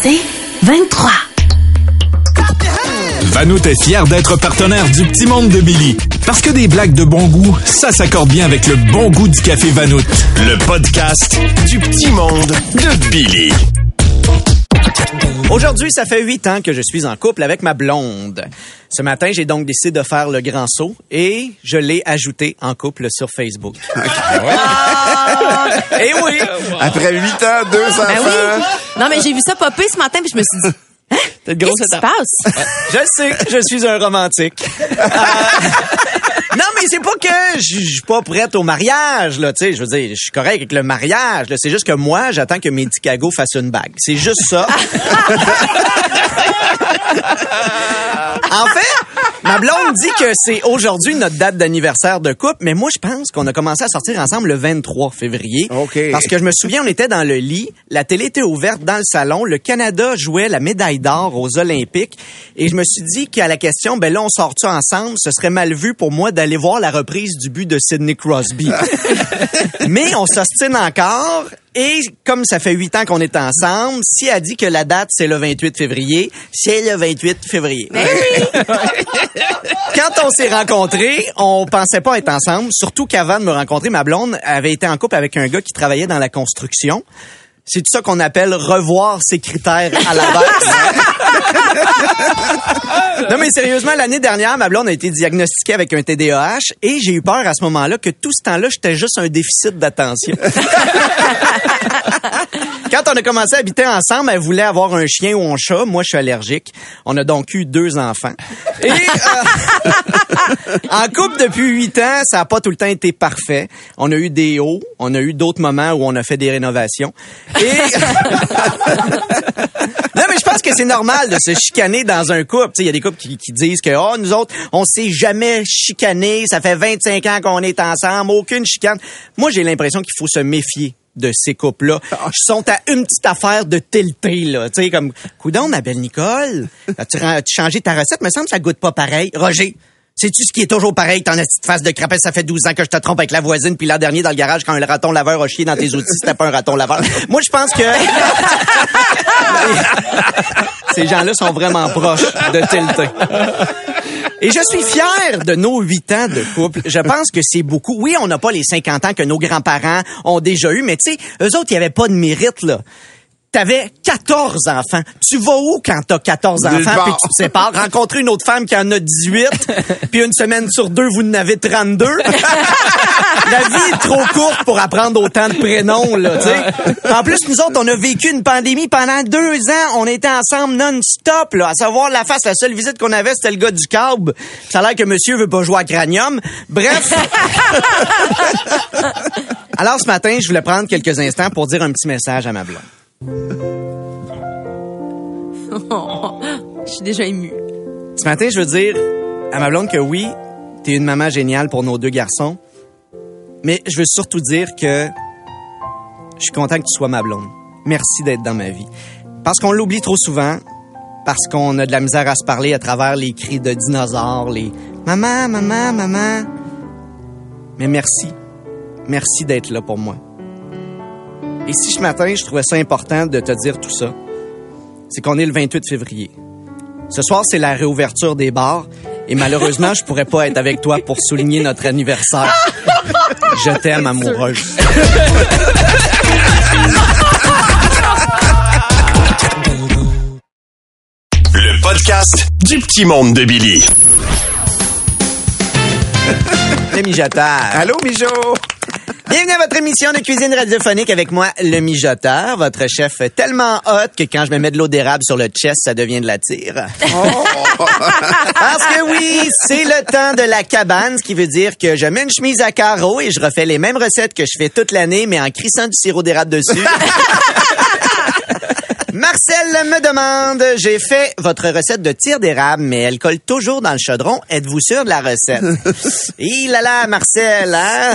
C'est 23. Vanout est fier d'être partenaire du Petit Monde de Billy. Parce que des blagues de bon goût, ça s'accorde bien avec le bon goût du café Vanout. Le podcast du Petit Monde de Billy. Aujourd'hui, ça fait huit ans que je suis en couple avec ma blonde. Ce matin, j'ai donc décidé de faire le grand saut et je l'ai ajouté en couple sur Facebook. Et oui! Après huit ans, deux enfants. Ben oui. Non, mais j'ai vu ça popper ce matin, puis je me suis dit, hein? T'es de grosse qu'est-ce qui se passe? Je sais, je suis un romantique. Euh, non, mais c'est pas que je suis pas prête au mariage, là, tu sais. Je veux dire, je suis correct avec le mariage, là. C'est juste que moi, j'attends que Mehdi Cago fasse une bague. C'est juste ça. En fait, ma blonde dit que c'est aujourd'hui notre date d'anniversaire de couple, mais moi, je pense qu'on a commencé à sortir ensemble le 23 février. OK. Parce que je me souviens, on était dans le lit, la télé était ouverte dans le salon, le Canada jouait la médaille d'or aux Olympiques, et je me suis dit qu'à la question, ben là, on sort-tu ensemble? Ce serait mal vu pour moi d'aller voir la reprise du but de Sidney Crosby. Mais on s'ostine encore, et comme ça fait huit ans qu'on est ensemble, si elle dit que la date, c'est le 28 février, c'est le 28 février. Quand on s'est rencontrés, on pensait pas être ensemble, surtout qu'avant de me rencontrer, ma blonde avait été en couple avec un gars qui travaillait dans la construction. C'est tout ça qu'on appelle revoir ses critères à la baisse. non mais sérieusement, l'année dernière, ma blonde a été diagnostiquée avec un TDAH et j'ai eu peur à ce moment-là que tout ce temps-là, j'étais juste un déficit d'attention. Quand on a commencé à habiter ensemble, elle voulait avoir un chien ou un chat. Moi, je suis allergique. On a donc eu deux enfants. Et euh, en couple depuis huit ans, ça n'a pas tout le temps été parfait. On a eu des hauts, on a eu d'autres moments où on a fait des rénovations. Et pense que c'est normal de se chicaner dans un couple. Tu sais, Il y a des couples qui, qui disent que oh, nous autres, on s'est jamais chicané, ça fait 25 ans qu'on est ensemble, aucune chicane. Moi, j'ai l'impression qu'il faut se méfier de ces couples-là. Ah. Ils sont à une petite affaire de tilter, là. Tu sais, comme, coudon, ma belle Nicole, as-tu as-tu changé ta recette? Me semble que ça goûte pas pareil. Roger, sais-tu ce qui est toujours pareil? T'en as petite face de crapette, ça fait 12 ans que je te trompe avec la voisine, puis l'an dernier dans le garage, quand le raton laveur a chié dans tes outils, c'était pas un raton laveur. Moi, je pense que ces gens-là sont vraiment proches de tilter. Et je suis fier de nos huit ans de couple. Je pense que c'est beaucoup. Oui, on n'a pas les 50 ans que nos grands-parents ont déjà eu, mais tu sais, eux autres, il n'y avait pas de mérite, là. T'avais 14 enfants. Tu vas où quand t'as 14 Nulle enfants puis tu te sépares? Rencontrer une autre femme qui en a 18, puis une semaine sur deux, vous en avez 32. La vie est trop courte pour apprendre autant de prénoms, là, tu sais. En plus, nous autres, on a vécu une pandémie pendant deux ans. On était ensemble non-stop, là. À savoir, la face, la seule visite qu'on avait, c'était le gars du câble. Ça a l'air que monsieur veut pas jouer à Cranium. Bref. Alors, ce matin, je voulais prendre quelques instants pour dire un petit message à ma blonde. Je suis déjà émue. Ce matin, je veux dire à ma blonde que oui, t'es une maman géniale pour nos deux garçons. Mais je veux surtout dire que je suis content que tu sois ma blonde. Merci d'être dans ma vie. Parce qu'on l'oublie trop souvent, parce qu'on a de la misère à se parler à travers les cris de dinosaures, les maman, maman, maman. Mais merci. Merci d'être là pour moi. Et si ce matin, je trouvais ça important de te dire tout ça, c'est qu'on est le 28 février. Ce soir, c'est la réouverture des bars. Et malheureusement, je pourrais pas être avec toi pour souligner notre anniversaire. Je t'aime, amoureuse. Le podcast du Petit Monde de Billy. Allô, Mijo? Bienvenue à votre émission de cuisine radiophonique avec moi, le mijoteur, votre chef tellement hot que quand je me mets de l'eau d'érable sur le chest, ça devient de la tire. Parce que oui, c'est le temps de la cabane, ce qui veut dire que je mets une chemise à carreaux et je refais les mêmes recettes que je fais toute l'année, mais en crissant du sirop d'érable dessus. Marcel me demande, j'ai fait votre recette de tire d'érable, mais elle colle toujours dans le chaudron. Êtes-vous sûr de la recette? Il là là, Marcel, hein?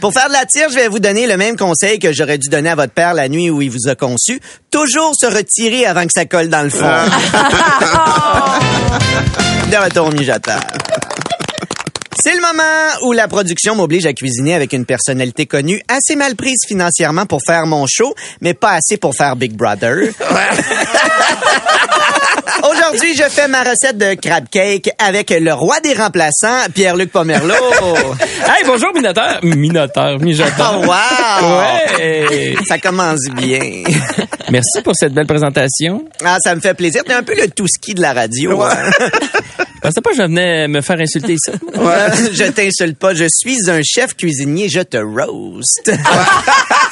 Pour faire de la tire, je vais vous donner le même conseil que j'aurais dû donner à votre père la nuit où il vous a conçu. Toujours se retirer avant que ça colle dans le fond. de retour mijoteur. C'est le moment où la production m'oblige à cuisiner avec une personnalité connue, assez mal prise financièrement pour faire mon show, mais pas assez pour faire Big Brother. Aujourd'hui, je fais ma recette de crab cake avec le roi des remplaçants, Pierre-Luc Pomerleau. Hey, bonjour, Minotaure. Minotaure, mijoteur. Oh, wow! Ouais. Ça commence bien. Merci pour cette belle présentation. Ah, ça me fait plaisir. T'es un peu le tout ski de la radio. hein? Je pensais pas que je venais me faire insulter ici. je t'insulte pas. Je suis un chef cuisinier. Je te roast.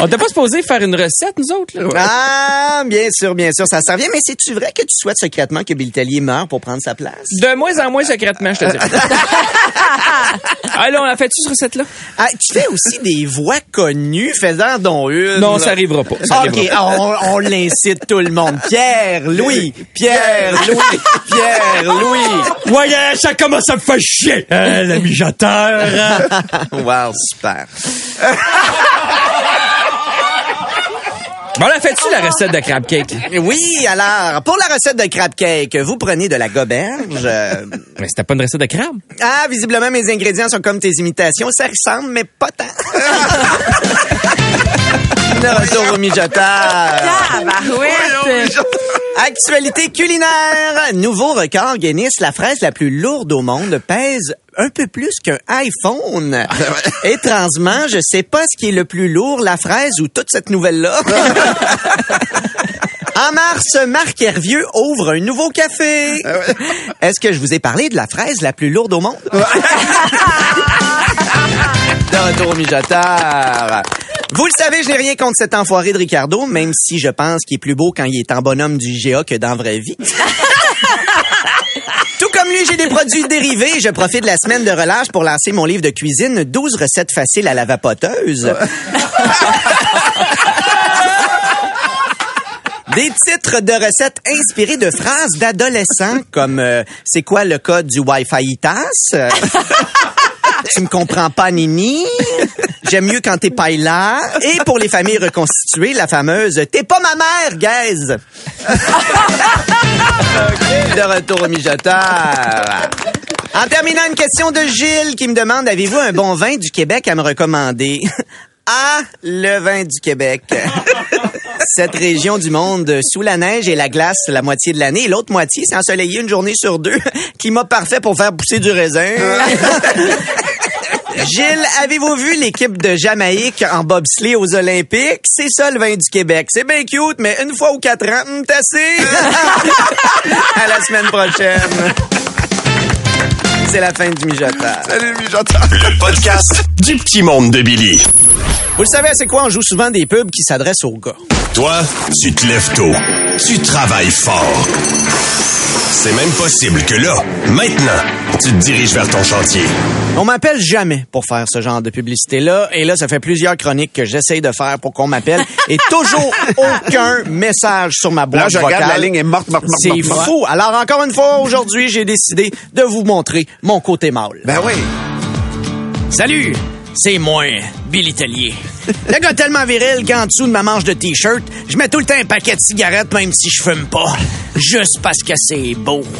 On t'a pas supposé faire une recette, nous autres, là? Ah, bien sûr, bien sûr, ça s'en vient. Mais c'est-tu vrai que tu souhaites secrètement que Bill Tellier meure pour prendre sa place? De moins en moins secrètement, je te dis. là, on a fait-tu, cette recette-là? Ah, tu fais aussi des voix connues, faisant dont une. Non, ça arrivera pas. Ça OK, arrivera pas. on, on l'incite tout le monde. Pierre, Louis, Pierre, Louis, Pierre, Louis. Voyez, ça commence à me faire chier, mijoteur. Wow, super. Bon, là, fais-tu la recette de crab cake? Oui, alors, pour la recette de crab cake, vous prenez de la goberge. euh, Mais c'était pas une recette de crabe. Ah, visiblement, mes ingrédients sont comme tes imitations. Ça ressemble, mais pas tant. Retour au mijoteur. Tabarouette. Actualité culinaire. Nouveau record Guinness. La fraise la plus lourde au monde pèse un peu plus qu'un iPhone. Étrangement, je sais pas ce qui est le plus lourd, la fraise ou toute cette nouvelle-là. En mars, Marc Hervieux ouvre un nouveau café. Est-ce que je vous ai parlé de la fraise la plus lourde au monde? De retour au mijoteur. Vous le savez, je n'ai rien contre cet enfoiré de Ricardo, même si je pense qu'il est plus beau quand il est en bonhomme du IGA que dans vraie vie. Tout comme lui, j'ai des produits dérivés. Je profite de la semaine de relâche pour lancer mon livre de cuisine 12 recettes faciles à la vapoteuse. Des titres de recettes inspirés de phrases d'adolescents comme euh, c'est quoi le code du Wi-Fi ITAS? Tu me comprends pas, Nini? J'aime mieux quand t'es pas là. Et pour les familles reconstituées, la fameuse T'es pas ma mère, gaze! De retour au mijoteur. En terminant, une question de Gilles qui me demande Avez-vous un bon vin du Québec à me recommander? Ah, le vin du Québec. Cette région du monde sous la neige et la glace la moitié de l'année. Et l'autre moitié, c'est ensoleillé une journée sur deux. Climat parfait pour faire pousser du raisin. Gilles, avez-vous vu l'équipe de Jamaïque en bobsleigh aux Olympiques? C'est ça le vin du Québec. C'est bien cute, mais une fois ou quatre ans, hum, t'as assez. à la semaine prochaine. C'est la fin du mijoteur. Salut, mijoteur. Le podcast du petit monde de Billy. Vous le savez, c'est quoi? On joue souvent des pubs qui s'adressent aux gars. Toi, tu te lèves tôt. Tu travailles fort. C'est même possible que là, maintenant, tu te diriges vers ton chantier. On m'appelle jamais pour faire ce genre de publicité-là. Et là, ça fait plusieurs chroniques que j'essaye de faire pour qu'on m'appelle. Et toujours aucun message sur ma boîte Là, je regarde, vocale. la ligne est morte, morte, morte, C'est fou. Alors, encore une fois, aujourd'hui, j'ai décidé de vous montrer mon côté mâle. Ben oui. Salut, c'est moi, Billy Tellier. Le gars tellement viril qu'en dessous de ma manche de t-shirt, je mets tout le temps un paquet de cigarettes même si je fume pas. Juste parce que c'est beau.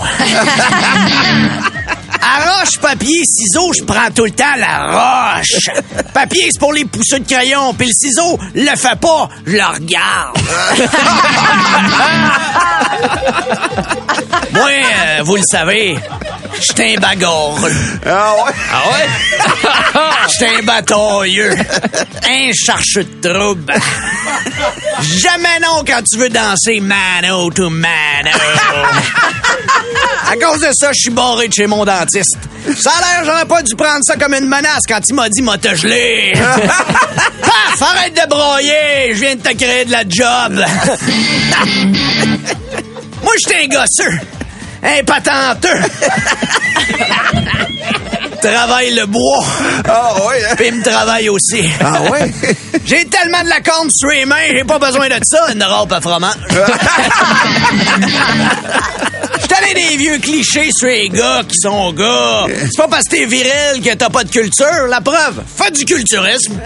Arroche, papier, ciseaux, je prends tout le temps la roche. Papier, c'est pour les pousseux de crayon, puis le ciseau, le fait pas, je le regarde. Moi, euh, vous le savez, j'étais un bagarreux. Ah ouais? Ah ouais? J'étais un batailleux. Un chercheur de trouble. Jamais non quand tu veux danser mano to mano. À cause de ça, je suis barré de chez mon dentiste. Ça a l'air, j'aurais pas dû prendre ça comme une menace quand il m'a dit m'a te gelé. Paf, arrête de broyer, je viens de te créer de la job. Moi, j'étais un gosseux. Un patenteux. Travaille le bois. Ah ouais? hein? Puis il me travaille aussi. Ah ouais? J'ai tellement de la corne sur les mains, j'ai pas besoin de ça, une robe à fromage. J'étais allé des vieux clichés sur les gars qui sont gars. C'est pas parce que t'es viril que t'as pas de culture. La preuve, fais du culturisme.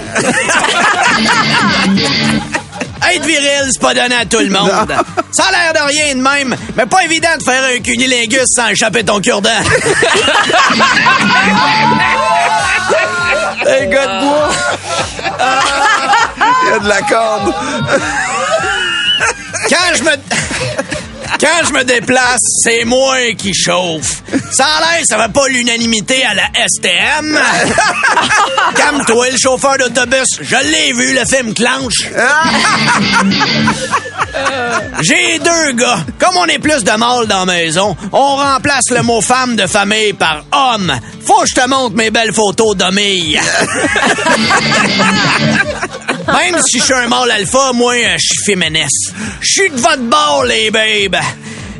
Être viril, c'est pas donné à tout le monde. Ça a l'air de rien de même, mais pas évident de faire un cunilingus sans échapper ton cure-dent. Un gars de bois. Il y a de la corde. Quand je me... Quand je me déplace, c'est moi qui chauffe. Ça a l'air, ça va pas l'unanimité à la STM. Calme-toi, le chauffeur d'autobus. Je l'ai vu, le film Clanche. J'ai deux gars. Comme on est plus de mâles dans la maison, on remplace le mot femme de famille par homme. Faut que je te montre mes belles photos d'homille. Même si je suis un mâle alpha, moi, euh, je suis féministe. Je suis de votre bord, les babes.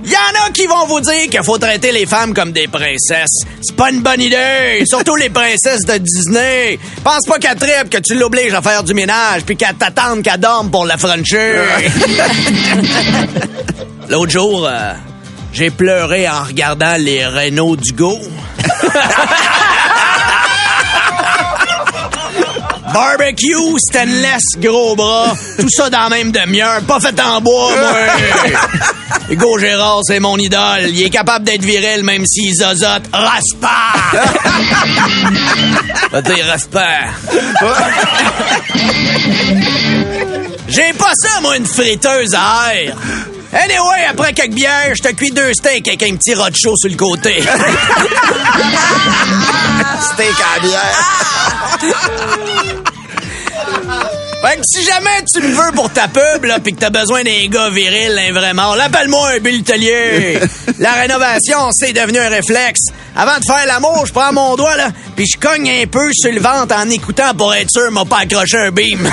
Y en a qui vont vous dire qu'il faut traiter les femmes comme des princesses. C'est pas une bonne idée. Surtout les princesses de Disney. Pense pas qu'elle tripe que tu l'obliges à faire du ménage puis qu'elle t'attende qu'elle dorme pour la franchir. L'autre jour, euh, j'ai pleuré en regardant les Renault du Go. Barbecue, stainless, gros bras, tout ça dans la même demi-heure, pas fait en bois, moi. Hugo Gérard, c'est mon idole. Il est capable d'être viril même s'il zozote. Raspa! Va dire raspa. J'ai pas ça, moi, une friteuse à air. Anyway, après quelques bières, je te cuis deux steaks avec un petit rod chaud sur le côté. Steak à bière. Fait que si jamais tu me veux pour ta pub, là, pis que t'as besoin d'un gars viril, hein, vraiment, l'appelle-moi un Bill Tellier. La rénovation, c'est devenu un réflexe. Avant de faire l'amour, je prends mon doigt, là, puis je cogne un peu sur le ventre en écoutant pour être sûr, m'a pas accroché un beam.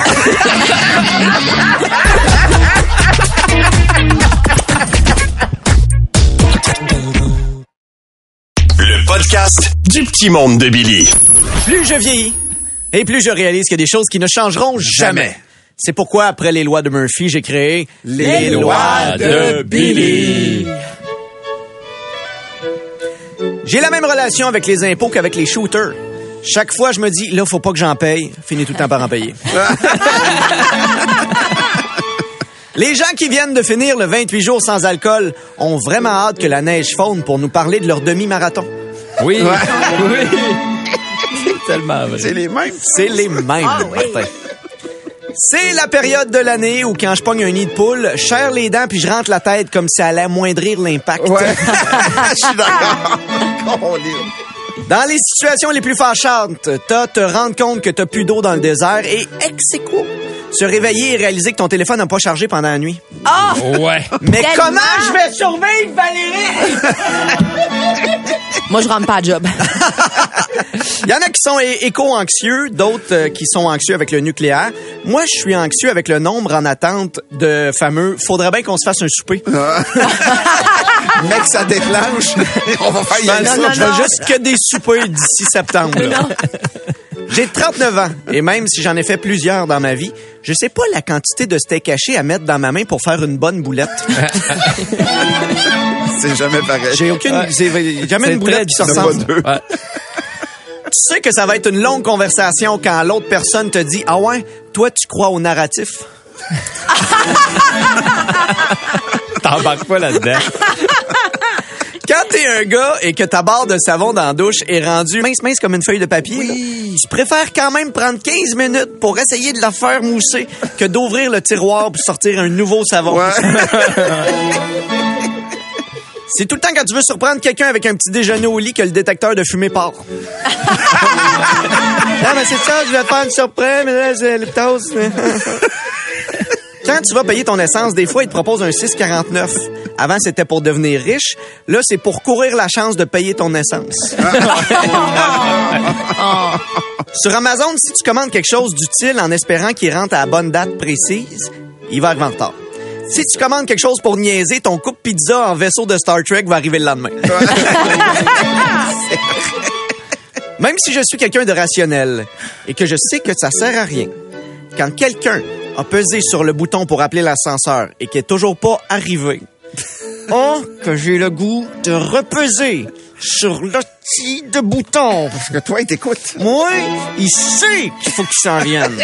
Le podcast du petit monde de Billy. Plus je vieillis, et plus je réalise qu'il y a des choses qui ne changeront jamais. C'est pourquoi, après les lois de Murphy, j'ai créé les, lois de Billy. J'ai la même relation avec les impôts qu'avec les shooters. Chaque fois, je me dis, là, faut pas que j'en paye. Finis tout le temps par en payer. Les gens qui viennent de finir le 28 jours sans alcool ont vraiment hâte que la neige fonde pour nous parler de leur demi-marathon. Oui. Oui. C'est tellement vrai. C'est les mêmes. C'est les mêmes, Martin. C'est la période de l'année où quand je pogne un nid de poule, je serre les dents puis je rentre la tête comme si ça allait amoindrir l'impact. Ouais. Je suis d'accord. Dans les situations les plus fâchantes, t'as te rendre compte que t'as plus d'eau dans le désert et ex se réveiller et réaliser que ton téléphone n'a pas chargé pendant la nuit. Ouais. Mais Tellement. comment je vais survivre, Valérie? Moi, je rentre pas à job. Il y en a qui sont éco-anxieux, d'autres euh, qui sont anxieux avec le nucléaire. Moi, je suis anxieux avec le nombre en attente de fameux « faudrait bien qu'on se fasse un souper Mec, ça déclenche. On va faire y aller Non, ça. non, je veux juste que des soupers d'ici septembre. J'ai 39 ans et même si j'en ai fait plusieurs dans ma vie, je sais pas la quantité de steak haché à mettre dans ma main pour faire une bonne boulette. C'est jamais pareil. J'ai aucune, jamais une boulette qui se ressemble. Ouais. Tu sais que ça va être une longue conversation quand l'autre personne te dit Ah ouais, toi tu crois au narratif? T'embarques pas là-dedans. Quand t'es un gars et que ta barre de savon dans la douche est rendue mince mince comme une feuille de papier, là, tu préfères quand même prendre 15 minutes pour essayer de la faire mousser que d'ouvrir le tiroir pour sortir un nouveau savon. Ouais. C'est tout le temps quand tu veux surprendre quelqu'un avec un petit déjeuner au lit que le détecteur de fumée part. ah, mais c'est ça, je vais faire une surprise, mais là, c'est le toast. Quand tu vas payer ton essence, des fois, ils te proposent un 6,49. Avant, c'était pour devenir riche. Là, c'est pour courir la chance de payer ton essence. Sur Amazon, si tu commandes quelque chose d'utile en espérant qu'il rentre à la bonne date précise, il va arriver en retard. Si tu commandes quelque chose pour niaiser, ton coupe pizza en vaisseau de Star Trek va arriver le lendemain. Même si je suis quelqu'un de rationnel et que je sais que ça sert à rien, quand quelqu'un a pesé sur le bouton pour appeler l'ascenseur et qui est toujours pas arrivé, oh, que j'ai le goût de repeser sur le petit de bouton. Parce que toi, t'écoutes. Moi, il sait qu'il faut qu'il s'en vienne.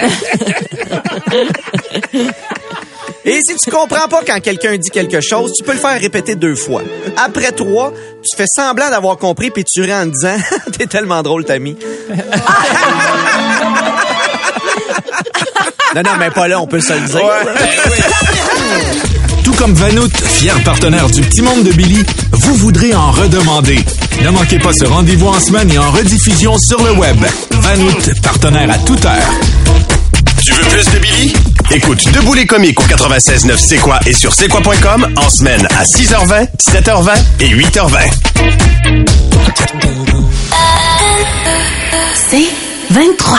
Et si tu comprends pas quand quelqu'un dit quelque chose, tu peux le faire répéter deux fois. Après trois, tu fais semblant d'avoir compris puis tu ris en disant T'es tellement drôle, Tammy. Non, non, mais pas là, on peut se le dire. Tout comme Vanout, fier partenaire du Petit Monde de Billy, vous voudrez en redemander. Ne manquez pas ce rendez-vous en semaine et en rediffusion sur le web. Vanout, partenaire à toute heure. Tu veux plus de Billy? Écoute Debout les comiques au 96.9 C'est quoi et sur c'est quoi.com en semaine à 6h20, 7h20 et 8h20. C'est 23.